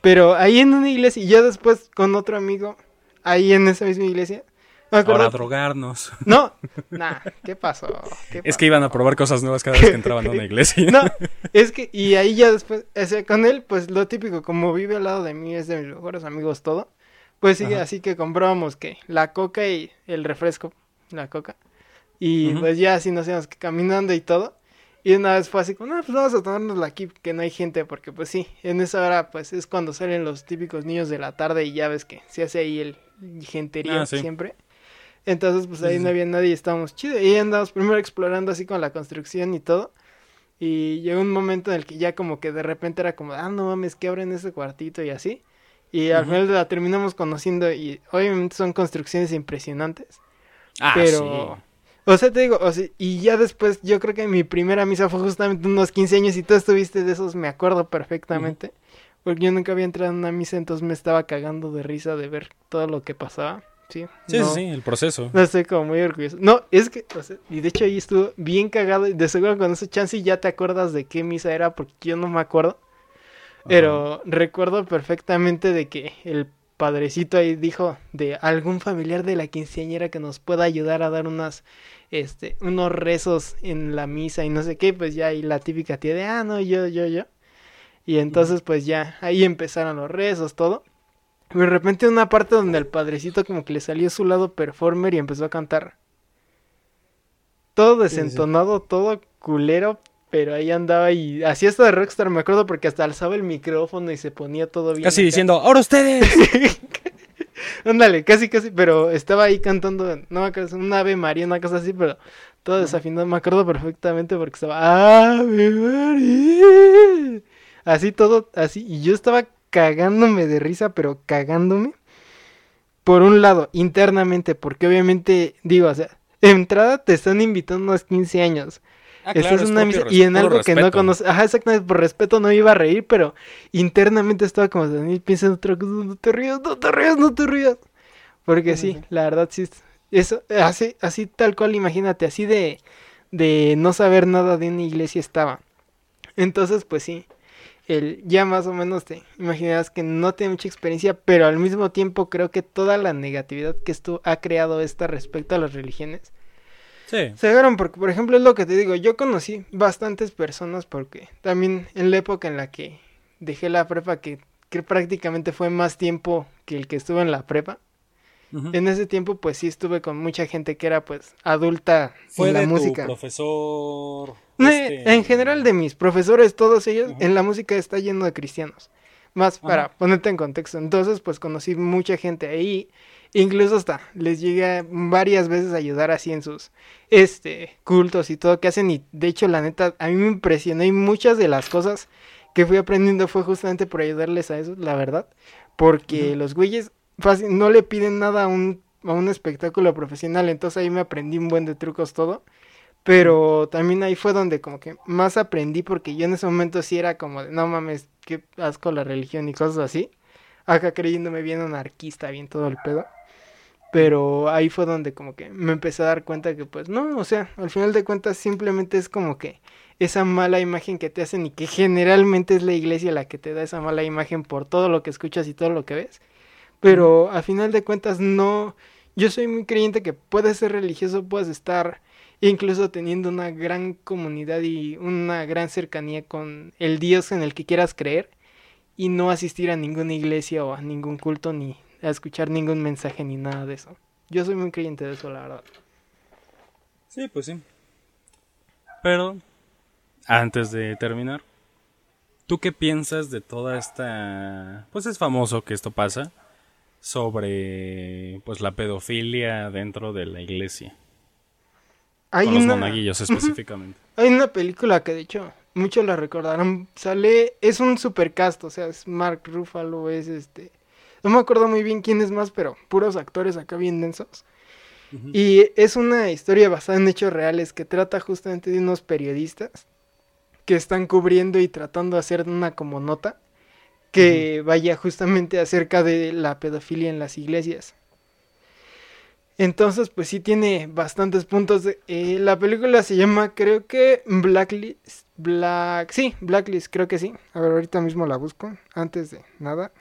Pero ahí en una iglesia, y ya después con otro amigo, ahí en esa misma iglesia. Ahora drogarnos. No, [laughs] nah, ¿qué pasó? Es que iban a probar cosas nuevas cada [laughs] vez que entraban a una iglesia. No, es que, y ahí ya después, o con él, pues lo típico, como vive al lado de mí, es de mis mejores amigos todo pues sí, así que comprábamos que la coca y el refresco, la coca. Y pues ya así nos íbamos caminando y todo. Y una vez fue así como, no, pues vamos a tomárnosla aquí, que no hay gente, porque pues sí, en esa hora pues es cuando salen los típicos niños de la tarde y ya ves que se hace ahí el gentería ah, siempre. Entonces pues ahí no había nadie y estábamos chidos. Y andamos primero explorando así con la construcción y todo. Y llegó un momento en el que ya como que de repente era como, ah, no mames, que abren ese cuartito y así. Y al final la terminamos conociendo y obviamente son construcciones impresionantes. Ah, pero... O sea, te digo, o sea, y ya después yo creo que mi primera misa fue justamente unos 15 años y tú estuviste de esos, me acuerdo perfectamente. Porque yo nunca había entrado en una misa, entonces me estaba cagando de risa de ver todo lo que pasaba. Sí, sí, sí, el proceso. No estoy como muy orgulloso. No, es que, o sea, y de hecho ahí estuvo bien cagado. Y de seguro con ese chance ya te acuerdas de qué misa era, porque yo no me acuerdo. Pero recuerdo perfectamente de que el padrecito ahí dijo de algún familiar de la quinceañera que nos pueda ayudar a dar unas este unos rezos en la misa y no sé qué, pues ya ahí la típica tía de ah no, yo yo yo. Y entonces pues ya ahí empezaron los rezos, todo. Y de repente una parte donde el padrecito como que le salió su lado performer y empezó a cantar. Todo desentonado, todo culero, pero ahí andaba y así hasta de Rockstar, me acuerdo porque hasta alzaba el micrófono y se ponía todo bien. Casi diciendo, ¡ahora ustedes! [laughs] Ándale, casi, casi, pero estaba ahí cantando, no me acuerdo, una Ave María, una cosa así, pero todo desafinado, me acuerdo perfectamente porque estaba, ¡Ave María! Así todo, así, y yo estaba cagándome de risa, pero cagándome. Por un lado, internamente, porque obviamente, digo, o sea, entrada te están invitando a los 15 años Ah, una y en algo que no conoce. Ajá, exactamente, por respeto no iba a reír, pero internamente estaba como Daniel piensa en otra cosa, no te rías, no te rías, no te rías. Porque sí, la verdad sí, Eso, así, así tal cual, imagínate, así de, de no saber nada de una iglesia estaba. Entonces, pues sí, el, ya más o menos te imaginarás que no tiene mucha experiencia, pero al mismo tiempo creo que toda la negatividad que esto ha creado esta respecto a las religiones. Sí. Se agarran porque, por ejemplo, es lo que te digo, yo conocí bastantes personas porque también en la época en la que dejé la prepa, que, que prácticamente fue más tiempo que el que estuve en la prepa. En ese tiempo, pues sí estuve con mucha gente que era, pues, adulta Fue en la de música. tu profesor. Este, En general de mis profesores, todos ellos, en la música está lleno de cristianos. Más para ponerte en contexto. Entonces, pues conocí mucha gente ahí. Incluso hasta les llegué a varias veces a ayudar así en sus este cultos y todo que hacen. Y de hecho, la neta, a mí me impresionó y muchas de las cosas que fui aprendiendo fue justamente por ayudarles a eso, la verdad. Porque los güeyes fácil, no le piden nada a un, a un espectáculo profesional. Entonces ahí me aprendí un buen de trucos todo. Pero también ahí fue donde como que más aprendí porque yo en ese momento sí era como de, no mames, qué asco la religión y cosas así. Acá creyéndome bien anarquista, bien todo el pedo. Pero ahí fue donde como que me empecé a dar cuenta que pues no, o sea, al final de cuentas simplemente es como que esa mala imagen que te hacen y que generalmente es la iglesia la que te da esa mala imagen por todo lo que escuchas y todo lo que ves. Pero al final de cuentas no, yo soy muy creyente que puedes ser religioso, puedes estar incluso teniendo una gran comunidad y una gran cercanía con el Dios en el que quieras creer y no asistir a ninguna iglesia o a ningún culto ni a escuchar ningún mensaje ni nada de eso. Yo soy muy creyente de eso, la verdad. Sí, pues sí. Pero, antes de terminar, ¿tú qué piensas de toda esta... Pues es famoso que esto pasa sobre pues la pedofilia dentro de la iglesia. Hay con los una, monaguillos [laughs] específicamente. hay una película que de hecho muchos la recordarán. Sale, es un supercast, o sea, es Mark Ruffalo, es este... No me acuerdo muy bien quién es más, pero puros actores acá bien densos. Y es una historia basada en hechos reales que trata justamente de unos periodistas que están cubriendo y tratando de hacer una como nota que vaya justamente acerca de la pedofilia en las iglesias. Entonces, pues sí tiene bastantes puntos. de- eh, la película se llama, creo que Blacklist. Black, sí, Blacklist, creo que sí. A ver, ahorita mismo la busco, antes de nada.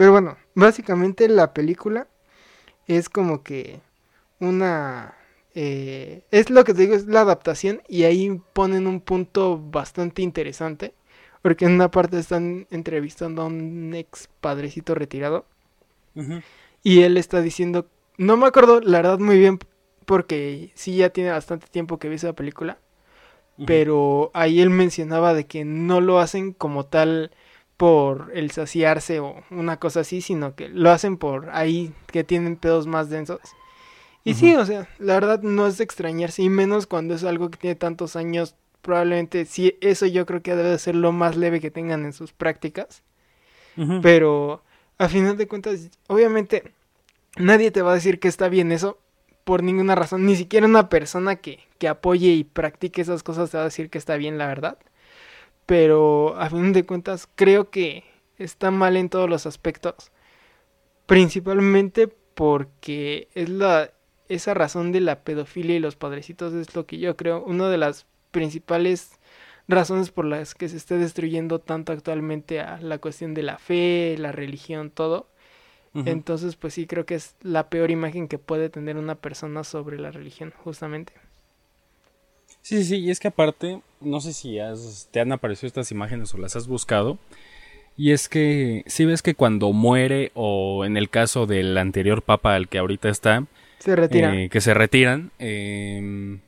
Pero bueno, básicamente la película es como que una... eh, es lo que te digo, es la adaptación y ahí ponen un punto bastante interesante. Porque en una parte están entrevistando a un ex padrecito retirado. Y él está diciendo, no me acuerdo la verdad muy bien porque sí ya tiene bastante tiempo que vi esa película, pero ahí él mencionaba de que no lo hacen como tal por el saciarse o una cosa así, sino que lo hacen por ahí que tienen pedos más densos. Y sí, o sea, la verdad no es de extrañarse, y menos cuando es algo que tiene tantos años, probablemente sí, eso yo creo que debe de ser lo más leve que tengan en sus prácticas. Pero a final de cuentas, obviamente nadie te va a decir que está bien eso por ninguna razón. Ni siquiera una persona que, que apoye y practique esas cosas te va a decir que está bien, la verdad. Pero a fin de cuentas creo que está mal en todos los aspectos. Principalmente porque es la esa razón de la pedofilia y los padrecitos es lo que yo creo una de las principales razones por las que se esté destruyendo tanto actualmente a la cuestión de la fe, la religión, todo. Entonces, pues sí creo que es la peor imagen que puede tener una persona sobre la religión, justamente. Sí, sí, y es que aparte, no sé si has- te han aparecido estas imágenes o las has buscado. Y es que si ves que cuando muere, o en el caso del anterior papa al que ahorita está, Se retira. eh, que se retiran, eh,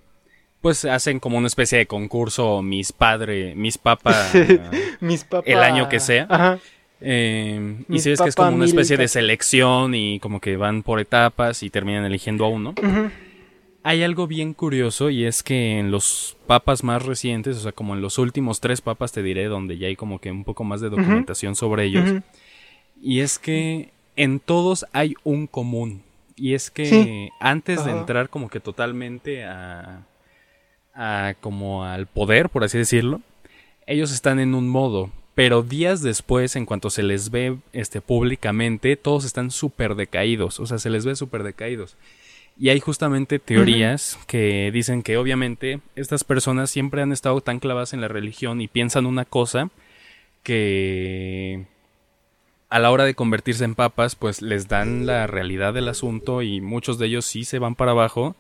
pues hacen como una especie de concurso Mis Padre, Mis Papa, [laughs] Mis papás. el año que sea. Ajá. eh, y si ves que es como una especie de selección y como que van por etapas y terminan eligiendo a uno. Ujú. Hay algo bien curioso y es que en los papas más recientes, o sea, como en los últimos tres papas te diré, donde ya hay como que un poco más de documentación sobre ellos, y es que en todos hay un común. Y es que Sí. antes de entrar como que totalmente a, a como al poder, por así decirlo, ellos están en un modo, pero días después, en cuanto se les ve este públicamente, todos están súper decaídos, o sea, se les ve súper decaídos. Y hay justamente teorías que dicen que obviamente estas personas siempre han estado tan clavadas en la religión y piensan una cosa que a la hora de convertirse en papas, pues les dan la realidad del asunto y muchos de ellos sí se van para abajo.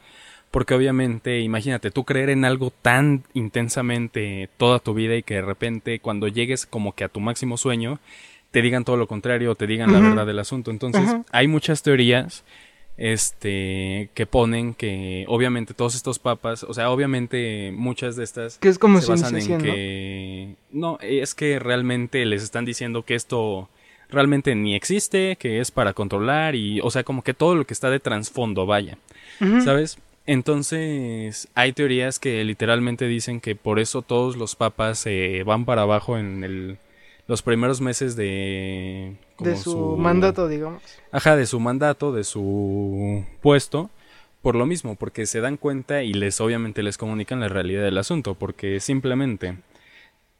Porque obviamente, imagínate, tú creer en algo tan intensamente toda tu vida y que de repente cuando llegues como que a tu máximo sueño, te digan todo lo contrario, te digan la verdad del asunto. Entonces, hay muchas teorías este que ponen que obviamente todos estos papas, o sea, obviamente muchas de estas que es como se basan en que ¿no? es que realmente les están diciendo que esto realmente ni existe, que es para controlar y o sea, como que todo lo que está de trasfondo, vaya. ¿Sabes? Entonces, hay teorías que literalmente dicen que por eso todos los papas se van para abajo en el los primeros meses de... de su, mandato, digamos. Ajá, de su mandato, de su puesto, por lo mismo, porque se dan cuenta y les obviamente les comunican la realidad del asunto, porque simplemente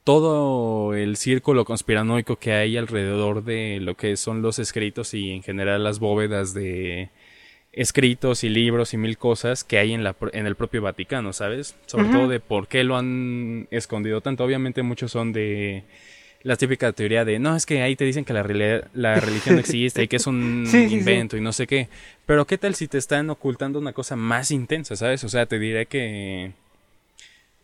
todo el círculo conspiranoico que hay alrededor de lo que son los escritos y en general las bóvedas de escritos y libros y mil cosas que hay en, la, en el propio Vaticano, ¿sabes? Sobre todo de por qué lo han escondido tanto. Obviamente muchos son de la típica teoría de, no, es que ahí te dicen que la, la religión [laughs] existe y que es un invento y no sé qué. Pero ¿qué tal si te están ocultando una cosa más intensa, ¿sabes? O sea, te diré que,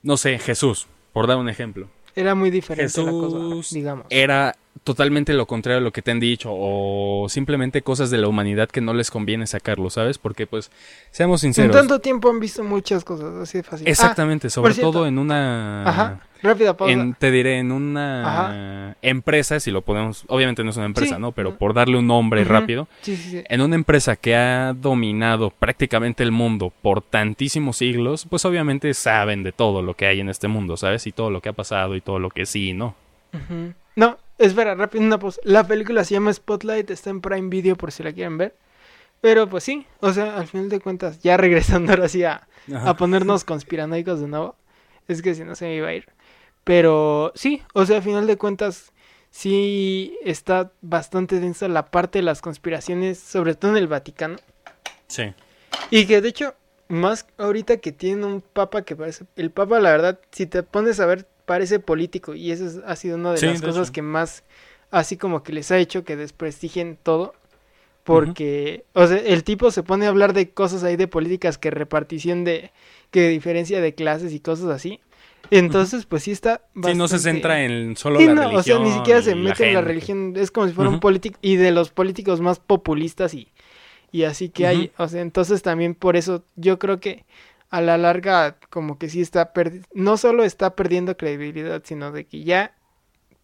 no sé, Jesús, por dar un ejemplo. Era muy diferente la cosa, digamos. Era totalmente lo contrario a lo que te han dicho o simplemente cosas de la humanidad que no les conviene sacarlo, ¿sabes? Porque pues seamos sinceros. En tanto tiempo han visto muchas cosas, así de fácil. Exactamente, ah, sobre todo en una Ajá. Rápida pausa. te diré en una empresa, si lo podemos, obviamente no es una empresa, ¿no? Pero por darle un nombre rápido, en una empresa que ha dominado prácticamente el mundo por tantísimos siglos, pues obviamente saben de todo lo que hay en este mundo, ¿sabes? Y todo lo que ha pasado y todo lo que sí, ¿no? No, Espera, rápido una pausa. La película se llama Spotlight, está en Prime Video por si la quieren ver. Pero pues sí, o sea, al final de cuentas, ya regresando ahora sí a, ponernos [laughs] conspiranoicos de nuevo. Es que si no se me iba a ir. Pero sí, o sea, al final de cuentas, sí está bastante densa la parte de las conspiraciones, sobre todo en el Vaticano. Sí. Y que de hecho, más ahorita que tiene un papa que parece. El papa, la verdad, si te pones a ver parece político y eso ha sido una de las cosas que más así como que les ha hecho que desprestigien todo porque o sea el tipo se pone a hablar de cosas ahí de políticas que repartición de que diferencia de clases y cosas así. Entonces pues sí está bastante... sí no se centra en solo la religión o sea ni siquiera se mete en la religión es como si fuera un político y de los políticos más populistas y y así que hay o sea entonces también por eso yo creo que a la larga como que sí está no solo está perdiendo credibilidad, sino de que ya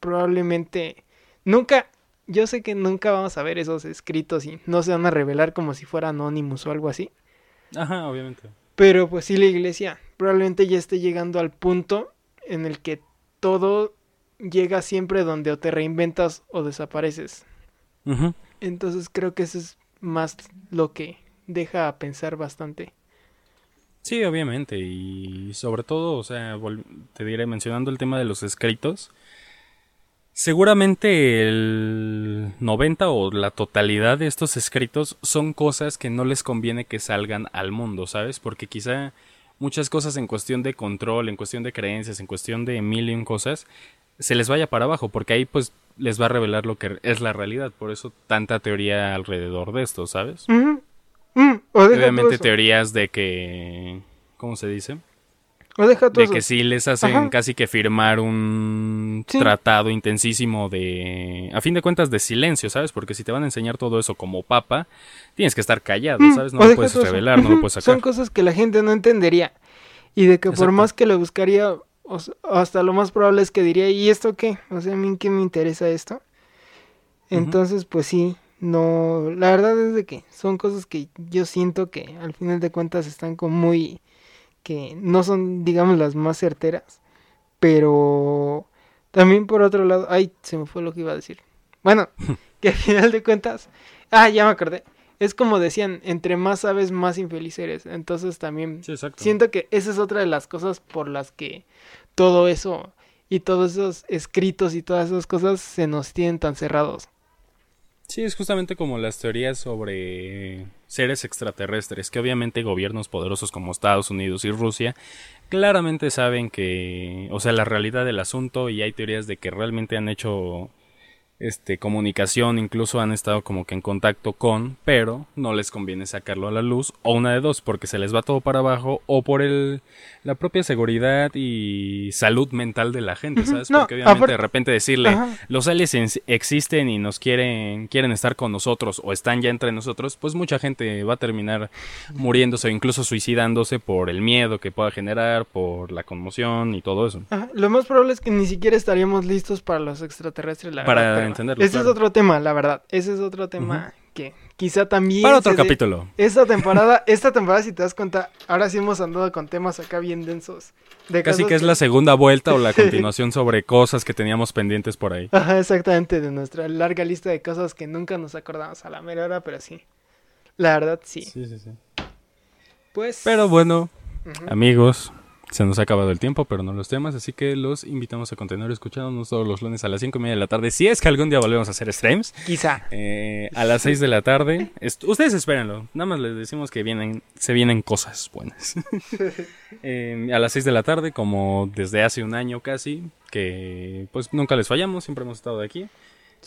probablemente nunca yo sé que nunca vamos a ver esos escritos y no se van a revelar como si fuera Anonymous o algo así. Ajá, obviamente. Pero pues sí la iglesia probablemente ya esté llegando al punto en el que todo llega siempre donde o te reinventas o desapareces. Entonces creo que eso es más lo que deja a pensar bastante. Sí, obviamente, y sobre todo, o sea, te diré, mencionando el tema de los escritos, seguramente el 90 o la totalidad de estos escritos son cosas que no les conviene que salgan al mundo, ¿sabes? Porque quizá muchas cosas en cuestión de control, en cuestión de creencias, en cuestión de mil y un cosas, se les vaya para abajo, porque ahí pues les va a revelar lo que es la realidad, por eso tanta teoría alrededor de esto, ¿sabes? Mm, Obviamente teorías de que... ¿Cómo se dice? de que sí les hacen casi que firmar un tratado intensísimo de, a fin de cuentas, de silencio, ¿sabes? Porque si te van a enseñar todo eso como papa, tienes que estar callado, mm, ¿sabes? No lo puedes revelar, no lo puedes sacar. Son cosas que la gente no entendería y de que por más que lo buscaría, hasta lo más probable es que diría, ¿y esto qué? O sea, a mí qué me interesa esto. Entonces, pues sí, no, la verdad es de que son cosas que yo siento que al final de cuentas están como muy, que no son, digamos, las más certeras, pero también por otro lado, ay, se me fue lo que iba a decir. Bueno, [laughs] que al final de cuentas, ah, ya me acordé. Es como decían, entre más sabes, más infeliz eres. Entonces también siento que esa es otra de las cosas por las que todo eso y todos esos escritos y todas esas cosas se nos tienen tan cerrados. Sí, es justamente como las teorías sobre seres extraterrestres, que obviamente gobiernos poderosos como Estados Unidos y Rusia claramente saben que, o sea, la realidad del asunto y hay teorías de que realmente han hecho este, comunicación, incluso han estado como que en contacto con, pero no les conviene sacarlo a la luz, o una de dos, porque se les va todo para abajo, o por el, la propia seguridad y salud mental de la gente, ¿sabes? porque obviamente de repente decirle, los aliens existen y nos quieren, quieren estar con nosotros, o están ya entre nosotros, pues mucha gente va a terminar muriéndose o incluso suicidándose por el miedo que pueda generar, por la conmoción y todo eso. Lo más probable es que ni siquiera estaríamos listos para los extraterrestres, la para entenderlo. Ese es otro tema, la verdad. Ese es otro tema que quizá también. Para otro capítulo. Esta temporada, [laughs] esta temporada, si te das cuenta, ahora sí hemos andado con temas acá bien densos. De Casi que es la segunda vuelta o la [laughs] [laughs] continuación sobre cosas que teníamos pendientes por ahí. Ajá, exactamente, de nuestra larga lista de cosas que nunca nos acordamos a la mera hora, pero sí. La verdad, sí. Sí, sí, sí. Pues. Pero bueno, amigos, se nos ha acabado el tiempo, pero no los temas, así que los invitamos a continuar escuchándonos todos los lunes a las 5 y media de la tarde. Si es que algún día volvemos a hacer streams. Quizá. Eh, a las 6 de la tarde. ustedes espérenlo. Nada más les decimos que vienen, se vienen cosas buenas. [laughs] Eh, a las 6 de la tarde, como desde hace un año casi, que pues nunca les fallamos, siempre hemos estado aquí.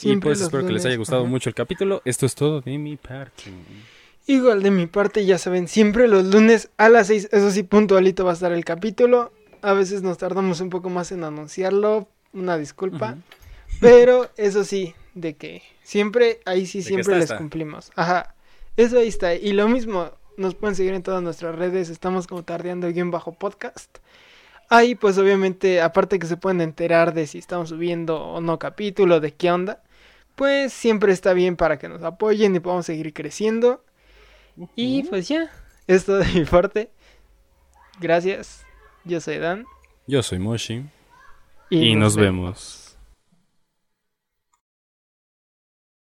y pues espero que les haya gustado mucho el capítulo. Esto es todo de mi parte. Igual de mi parte, ya saben, siempre los lunes a las 6, eso sí, puntualito va a estar el capítulo. A veces nos tardamos un poco más en anunciarlo, una disculpa. Pero eso sí, de que siempre, ahí sí, siempre les cumplimos. Ajá, eso ahí está. Y lo mismo, nos pueden seguir en todas nuestras redes, estamos como tardeando bien bajo podcast. Ahí pues obviamente, aparte que se pueden enterar de si estamos subiendo o no capítulo, de qué onda, pues siempre está bien para que nos apoyen y podamos seguir creciendo. Y pues ya, esto de mi parte. Gracias. Yo soy Dan. Yo soy Moshi. Y, nos, vemos.